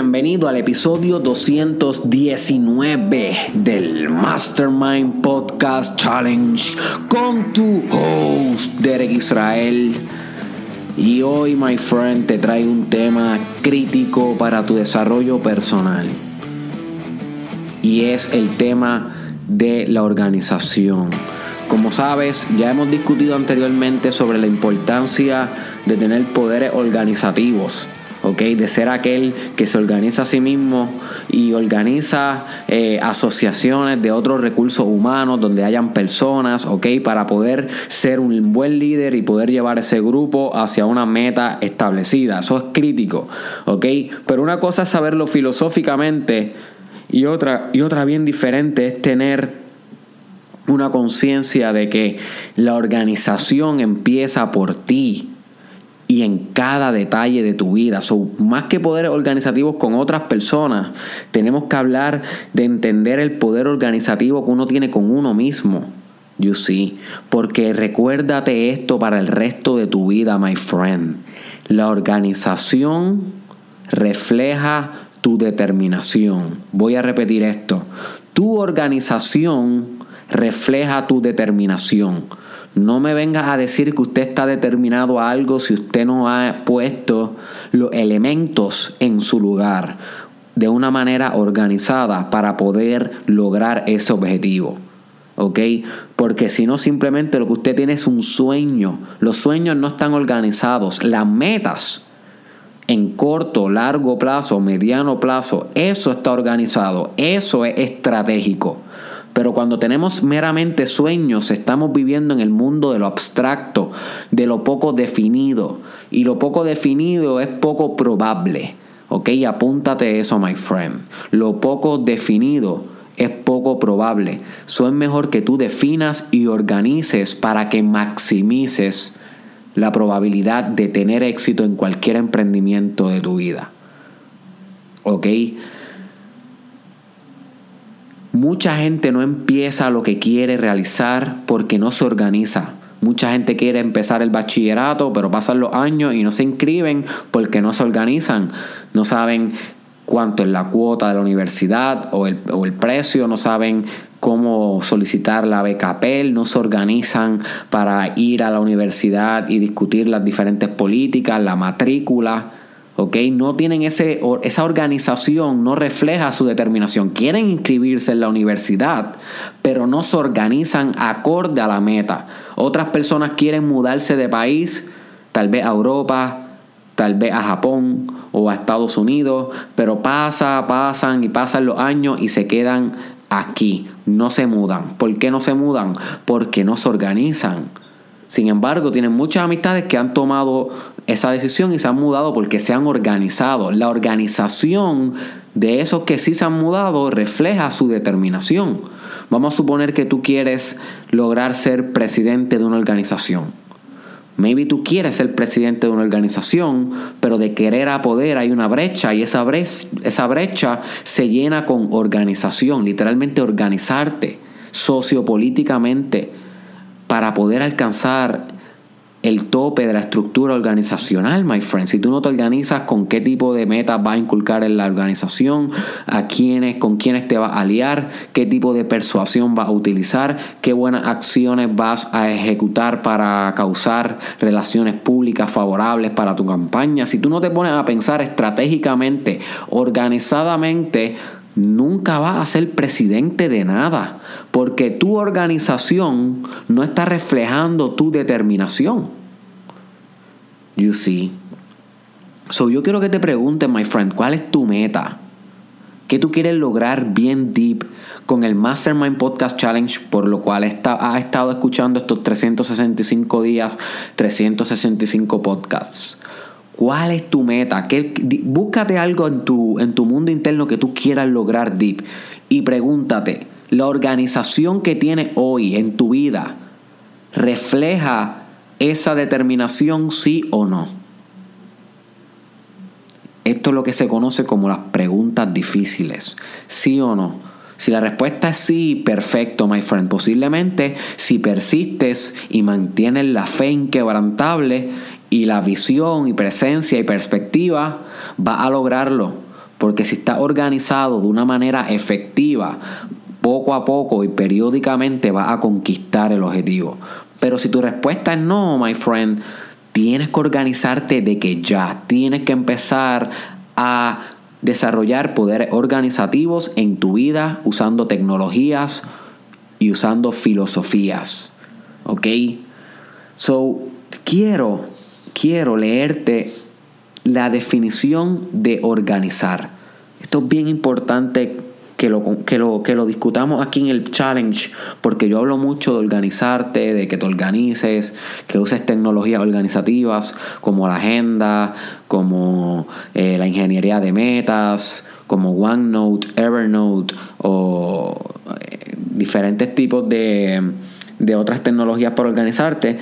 Bienvenido al episodio 219 del Mastermind Podcast Challenge con tu host Derek Israel. Y hoy, my friend, te traigo un tema crítico para tu desarrollo personal. Y es el tema de la organización. Como sabes, ya hemos discutido anteriormente sobre la importancia de tener poderes organizativos de ser aquel que se organiza a sí mismo y organiza eh, asociaciones de otros recursos humanos donde hayan personas, ¿ok? Para poder ser un buen líder y poder llevar ese grupo hacia una meta establecida. Eso es crítico, ¿ok? Pero una cosa es saberlo filosóficamente y otra, y otra bien diferente es tener una conciencia de que la organización empieza por ti y en cada detalle de tu vida. So, más que poderes organizativos con otras personas, tenemos que hablar de entender el poder organizativo que uno tiene con uno mismo. You see, porque recuérdate esto para el resto de tu vida, my friend. La organización refleja tu determinación. Voy a repetir esto. Tu organización refleja tu determinación. No me vengas a decir que usted está determinado a algo si usted no ha puesto los elementos en su lugar de una manera organizada para poder lograr ese objetivo. ¿ok? Porque si no, simplemente lo que usted tiene es un sueño. Los sueños no están organizados. Las metas en corto, largo plazo, mediano plazo, eso está organizado. Eso es estratégico. Pero cuando tenemos meramente sueños, estamos viviendo en el mundo de lo abstracto, de lo poco definido. Y lo poco definido es poco probable. ¿Ok? Apúntate eso, my friend. Lo poco definido es poco probable. Eso es mejor que tú definas y organices para que maximices la probabilidad de tener éxito en cualquier emprendimiento de tu vida. ¿Ok? Mucha gente no empieza lo que quiere realizar porque no se organiza. Mucha gente quiere empezar el bachillerato, pero pasan los años y no se inscriben porque no se organizan. No saben cuánto es la cuota de la universidad o el, o el precio, no saben cómo solicitar la beca PEL, no se organizan para ir a la universidad y discutir las diferentes políticas, la matrícula. No tienen ese, esa organización, no refleja su determinación. Quieren inscribirse en la universidad, pero no se organizan acorde a la meta. Otras personas quieren mudarse de país, tal vez a Europa, tal vez a Japón o a Estados Unidos, pero pasa, pasan y pasan los años y se quedan aquí, no se mudan. ¿Por qué no se mudan? Porque no se organizan. Sin embargo, tienen muchas amistades que han tomado esa decisión y se han mudado porque se han organizado. La organización de esos que sí se han mudado refleja su determinación. Vamos a suponer que tú quieres lograr ser presidente de una organización. Maybe tú quieres ser presidente de una organización, pero de querer a poder hay una brecha y esa brecha, esa brecha se llena con organización, literalmente organizarte sociopolíticamente para poder alcanzar el tope de la estructura organizacional, my friend. Si tú no te organizas con qué tipo de metas va a inculcar en la organización, a quiénes, con quiénes te vas a aliar, qué tipo de persuasión vas a utilizar, qué buenas acciones vas a ejecutar para causar relaciones públicas favorables para tu campaña. Si tú no te pones a pensar estratégicamente, organizadamente, nunca vas a ser presidente de nada, porque tu organización no está reflejando tu determinación. You see. So yo quiero que te preguntes, my friend, ¿cuál es tu meta? ¿Qué tú quieres lograr bien deep con el Mastermind Podcast Challenge, por lo cual has estado escuchando estos 365 días, 365 podcasts? ¿Cuál es tu meta? ¿Qué, búscate algo en tu, en tu mundo interno que tú quieras lograr deep y pregúntate, ¿la organización que tienes hoy en tu vida refleja esa determinación sí o no? Esto es lo que se conoce como las preguntas difíciles. ¿Sí o no? Si la respuesta es sí, perfecto, my friend. Posiblemente si persistes y mantienes la fe inquebrantable y la visión y presencia y perspectiva, va a lograrlo. Porque si estás organizado de una manera efectiva, poco a poco y periódicamente vas a conquistar el objetivo. Pero si tu respuesta es no, my friend, tienes que organizarte de que ya, tienes que empezar a desarrollar poderes organizativos en tu vida usando tecnologías y usando filosofías. ¿Ok? So, quiero, quiero leerte la definición de organizar. Esto es bien importante que lo, que, lo, que lo discutamos aquí en el challenge, porque yo hablo mucho de organizarte, de que te organices, que uses tecnologías organizativas como la agenda, como eh, la ingeniería de metas, como OneNote, Evernote o eh, diferentes tipos de, de otras tecnologías para organizarte.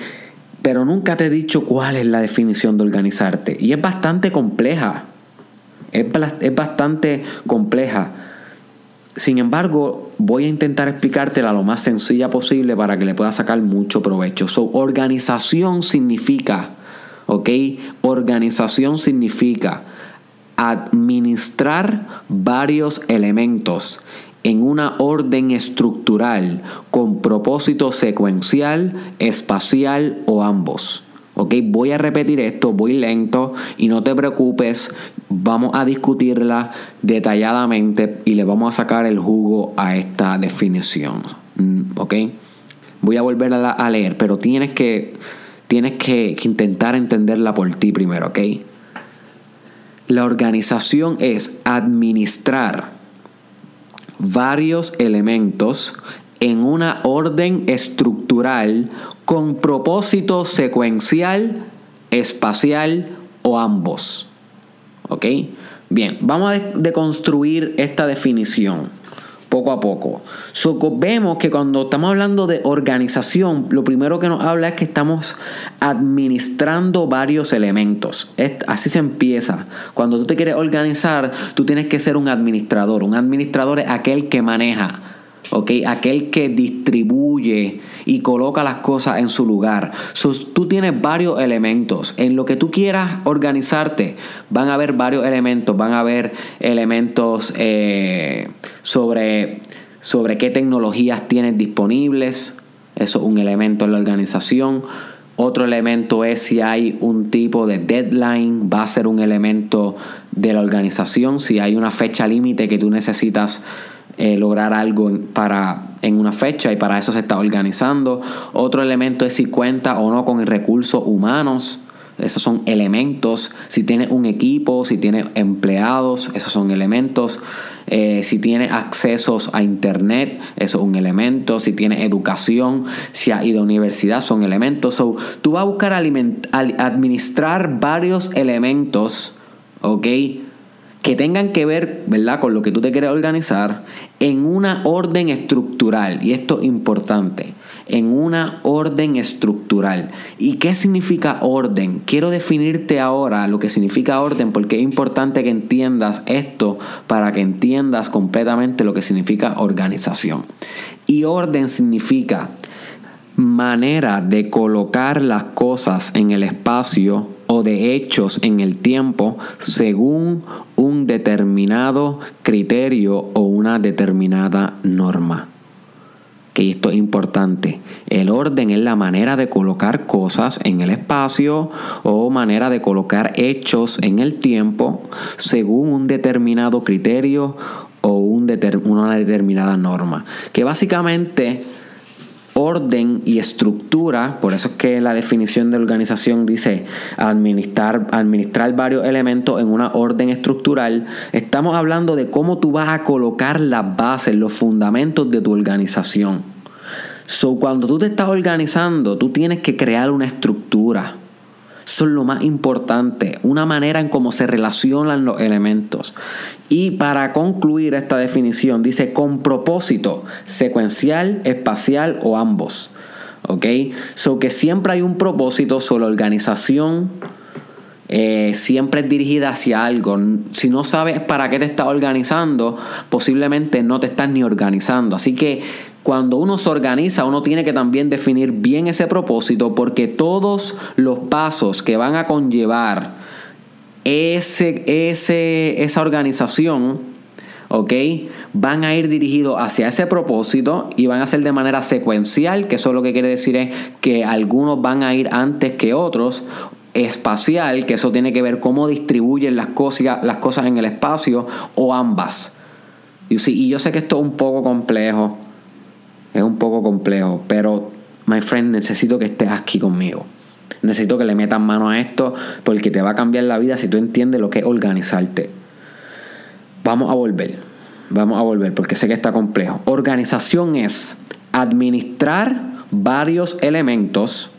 Pero nunca te he dicho cuál es la definición de organizarte. Y es bastante compleja. Es, bastante compleja. Sin embargo, voy a intentar explicártela lo más sencilla posible para que le puedas sacar mucho provecho. So, organización significa, ¿ok? Organización significa administrar varios elementos en una orden estructural con propósito secuencial, espacial o ambos. ¿ok? Voy a repetir esto, voy lento y no te preocupes, vamos a discutirla detalladamente y le vamos a sacar el jugo a esta definición, mm, ¿ok? Voy a volver a, leer, pero tienes que, tienes que intentar entenderla por ti primero, ¿ok? La organización es administrar varios elementos en una orden estructural con propósito secuencial, espacial o ambos. ¿Ok? Bien, vamos a deconstruir esta definición poco a poco. vemos que cuando estamos hablando de organización, lo primero que nos habla es que estamos administrando varios elementos. así se empieza. Cuando tú te quieres organizar, tú tienes que ser un administrador. Un administrador es aquel que maneja Aquel que distribuye y coloca las cosas en su lugar. tú tienes varios elementos. En lo que tú quieras organizarte, van a haber varios elementos. Van a haber elementos eh, sobre, sobre qué tecnologías tienes disponibles. Eso es un elemento en la organización. Otro elemento es si hay un tipo de deadline, va a ser un elemento de la organización. Si hay una fecha límite que tú necesitas eh, lograr algo en, para, en una fecha y para eso se está organizando. Otro elemento es si cuenta o no con recursos humanos. Esos son elementos. Si tiene un equipo, si tiene empleados, esos son elementos. Eh, si tiene accesos a internet, eso es un elemento. Si tiene educación, si ha ido a universidad, son elementos. So, tú vas a buscar administrar varios elementos, ¿ok? Que tengan que ver, ¿verdad?, con lo que tú te quieres organizar en una orden estructural. Y esto es importante, en una orden estructural. ¿Y qué significa orden? Quiero definirte ahora lo que significa orden porque es importante que entiendas esto para que entiendas completamente lo que significa organización. Y orden significa manera de colocar las cosas en el espacio o de hechos en el tiempo según un determinado criterio o una determinada norma. Que esto es importante. El orden es la manera de colocar cosas en el espacio o manera de colocar hechos en el tiempo según un determinado criterio o un una determinada norma. Que básicamente orden y estructura, por eso es que la definición de organización dice administrar, administrar varios elementos en una orden estructural, estamos hablando de cómo tú vas a colocar las bases, los fundamentos de tu organización. So, cuando tú te estás organizando, tú tienes que crear una estructura. Es lo más importante, una manera en cómo se relacionan los elementos. Y para concluir esta definición, dice con propósito, secuencial, espacial o ambos. ¿Ok? So que siempre hay un propósito, sobre organización eh, siempre es dirigida hacia algo. Si no sabes para qué te estás organizando, posiblemente no te estás ni organizando. Así que cuando uno se organiza, uno tiene que también definir bien ese propósito porque todos los pasos que van a conllevar ese, ese, esa organización, ¿ok? Van a ir dirigidos hacia ese propósito y van a ser de manera secuencial, que eso lo que quiere decir es que algunos van a ir antes que otros, espacial, que eso tiene que ver cómo distribuyen las cosas, las cosas en el espacio, o ambas. y yo sé que esto es un poco complejo, es un poco complejo, pero, my friend, necesito que estés aquí conmigo. Necesito que le metas mano a esto porque te va a cambiar la vida si tú entiendes lo que es organizarte. Vamos a volver. Vamos a volver porque sé que está complejo. Organización es administrar varios elementos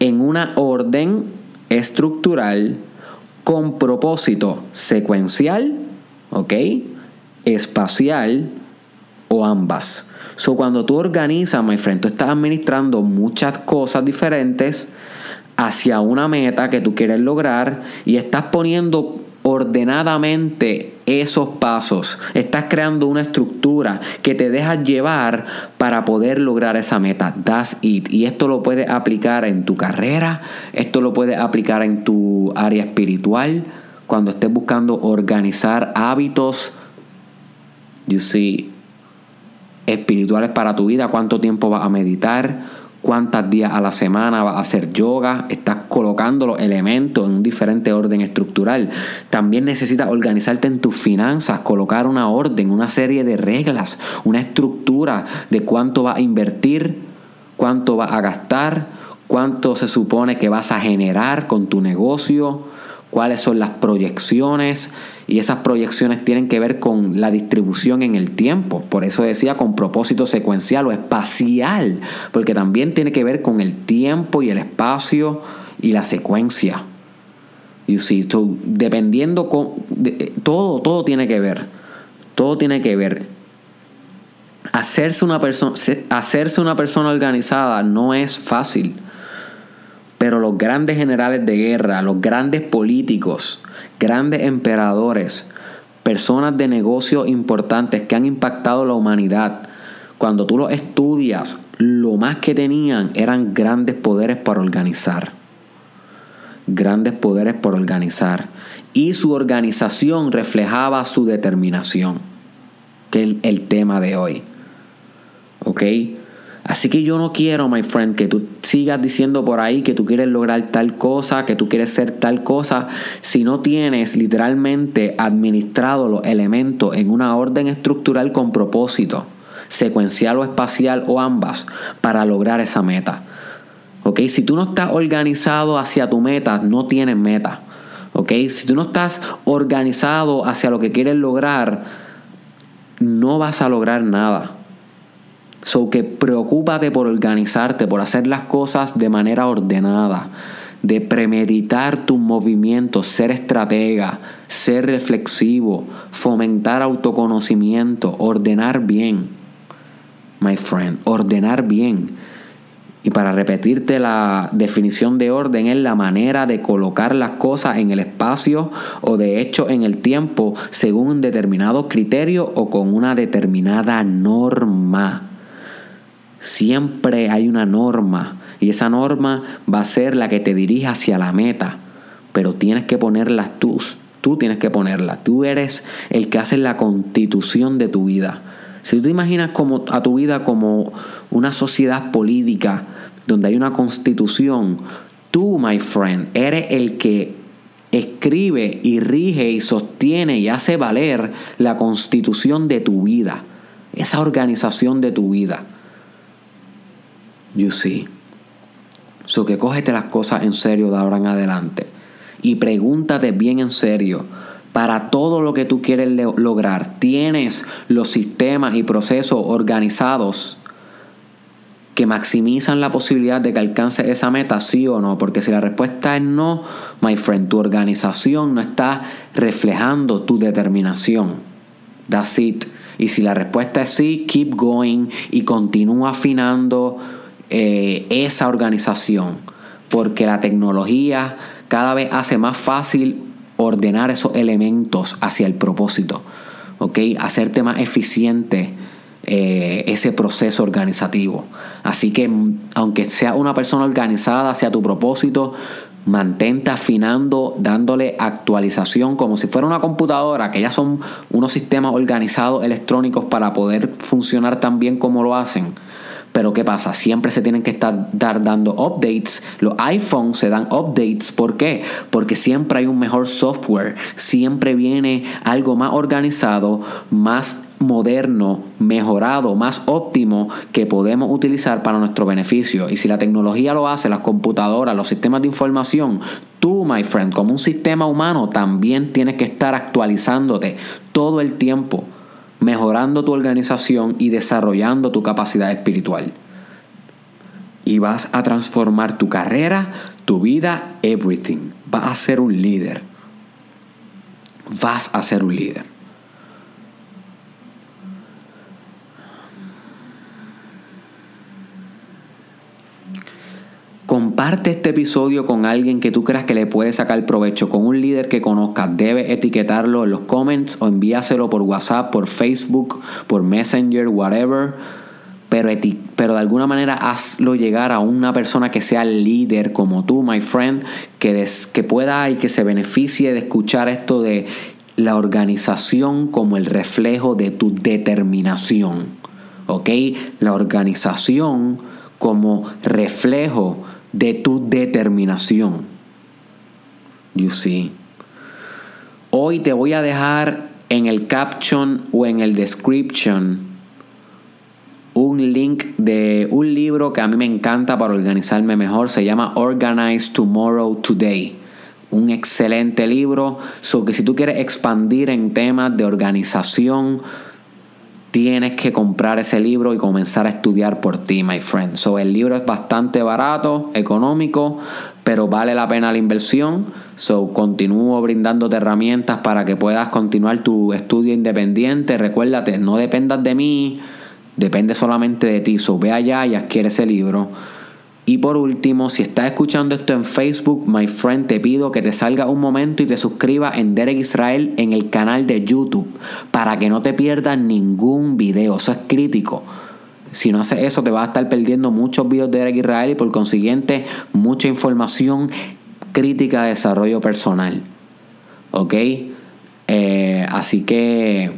en una orden estructural con propósito secuencial, ¿ok? Espacial o ambas. So, cuando tú organizas, my friend, tú estás administrando muchas cosas diferentes hacia una meta que tú quieres lograr y estás poniendo ordenadamente esos pasos. Estás creando una estructura que te deja llevar para poder lograr esa meta. That's it. Y esto lo puedes aplicar en tu carrera, esto lo puedes aplicar en tu área espiritual, cuando estés buscando organizar hábitos. You see, espirituales para tu vida, cuánto tiempo vas a meditar, cuántos días a la semana vas a hacer yoga, estás colocando los elementos en un diferente orden estructural. También necesitas organizarte en tus finanzas, colocar una orden, una serie de reglas, una estructura de cuánto vas a invertir, cuánto vas a gastar, cuánto se supone que vas a generar con tu negocio, cuáles son las proyecciones y esas proyecciones tienen que ver con la distribución en el tiempo. Por eso decía con propósito secuencial o espacial, porque también tiene que ver con el tiempo y el espacio y la secuencia. You see, dependiendo con, todo, todo tiene que ver. Todo tiene que ver. Hacerse una persona, hacerse una persona organizada no es fácil. Pero los grandes generales de guerra, los grandes políticos, grandes emperadores, personas de negocios importantes que han impactado la humanidad, cuando tú los estudias, lo más que tenían eran grandes poderes para organizar. Grandes poderes por organizar. Y su organización reflejaba su determinación, que es el, tema de hoy. ¿Ok? Así que yo no quiero, my friend, que tú sigas diciendo por ahí que tú quieres lograr tal cosa, que tú quieres ser tal cosa, si no tienes literalmente administrado los elementos en una orden estructural con propósito, secuencial o espacial o ambas, para lograr esa meta. ¿Ok? Si tú no estás organizado hacia tu meta, no tienes meta. ¿Ok? Si tú no estás organizado hacia lo que quieres lograr, no vas a lograr nada. So que preocúpate por organizarte, por hacer las cosas de manera ordenada, de premeditar tus movimientos, ser estratega, ser reflexivo, fomentar autoconocimiento, ordenar bien. My friend, ordenar bien. Y para repetirte la definición de orden es la manera de colocar las cosas en el espacio o de hecho en el tiempo según un determinado criterio o con una determinada norma. Siempre hay una norma y esa norma va a ser la que te dirija hacia la meta, pero tienes que ponerla tú, tú tienes que ponerla, tú eres el que hace la constitución de tu vida. Si tú te imaginas a tu vida como una sociedad política donde hay una constitución, tú, my friend, eres el que escribe y rige y sostiene y hace valer la constitución de tu vida, esa organización de tu vida. You see. So que cógete las cosas en serio de ahora en adelante. Y pregúntate bien en serio. Para todo lo que tú quieres lograr, ¿tienes los sistemas y procesos organizados que maximizan la posibilidad de que alcance esa meta, sí o no? Porque si la respuesta es no, my friend, tu organización no está reflejando tu determinación. That's it. Y si la respuesta es sí, keep going y continúa afinando eh, esa organización, porque la tecnología cada vez hace más fácil ordenar esos elementos hacia el propósito, ¿ok? Hacerte más eficiente eh, ese proceso organizativo. Así que aunque sea una persona organizada hacia tu propósito, Mantente afinando, dándole actualización como si fuera una computadora, que ya son unos sistemas organizados electrónicos para poder funcionar tan bien como lo hacen. Pero ¿qué pasa? Siempre se tienen que estar dando updates. Los iPhones se dan updates. ¿Por qué? Porque siempre hay un mejor software. Siempre viene algo más organizado, más moderno, mejorado, más óptimo que podemos utilizar para nuestro beneficio. Y si la tecnología lo hace, las computadoras, los sistemas de información, tú, my friend, como un sistema humano, también tienes que estar actualizándote todo el tiempo, mejorando tu organización y desarrollando tu capacidad espiritual. Y vas a transformar tu carrera, tu vida, everything. Vas a ser un líder. Vas a ser un líder. Comparte este episodio con alguien que tú creas que le puede sacar provecho, con un líder que conozcas. Debe etiquetarlo en los comments o envíaselo por WhatsApp, por Facebook, por Messenger, whatever. Pero, pero de alguna manera hazlo llegar a una persona que sea líder como tú, my friend, que, que pueda y que se beneficie de escuchar esto de la organización como el reflejo de tu determinación. ¿Ok? La organización como reflejo de tu determinación. You see. Hoy te voy a dejar en el caption o en el description un link de un libro que a mí me encanta para organizarme mejor. Se llama Organize Tomorrow Today. Un excelente libro. So que si tú quieres expandir en temas de organización, tienes que comprar ese libro y comenzar a estudiar por ti, my friend. So, el libro es bastante barato, económico, pero vale la pena la inversión. So, continúo brindándote herramientas para que puedas continuar tu estudio independiente. Recuérdate, no dependas de mí, depende solamente de ti. So, ve allá y adquiere ese libro. Y por último, si estás escuchando esto en Facebook, my friend, te pido que te salga un momento y te suscribas en Derek Israel en el canal de YouTube para que no te pierdas ningún video. Eso es crítico. Si no haces eso, te vas a estar perdiendo muchos videos de Derek Israel y por consiguiente mucha información crítica de desarrollo personal. ¿Ok? Eh, así que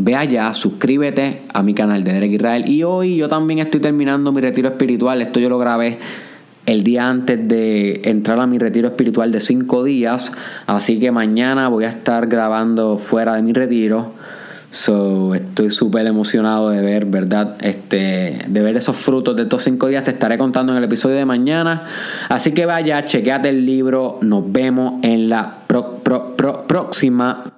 Ve allá, suscríbete a mi canal de Derek Israel. Y hoy yo también estoy terminando mi retiro espiritual. Esto yo lo grabé el día antes de entrar a mi retiro espiritual de cinco días. Así que mañana voy a estar grabando fuera de mi retiro. So, estoy súper emocionado de ver, ¿verdad? Este, de ver esos frutos de estos cinco días. Te estaré contando en el episodio de mañana. Así que vaya, chequeate el libro. Nos vemos en la próxima.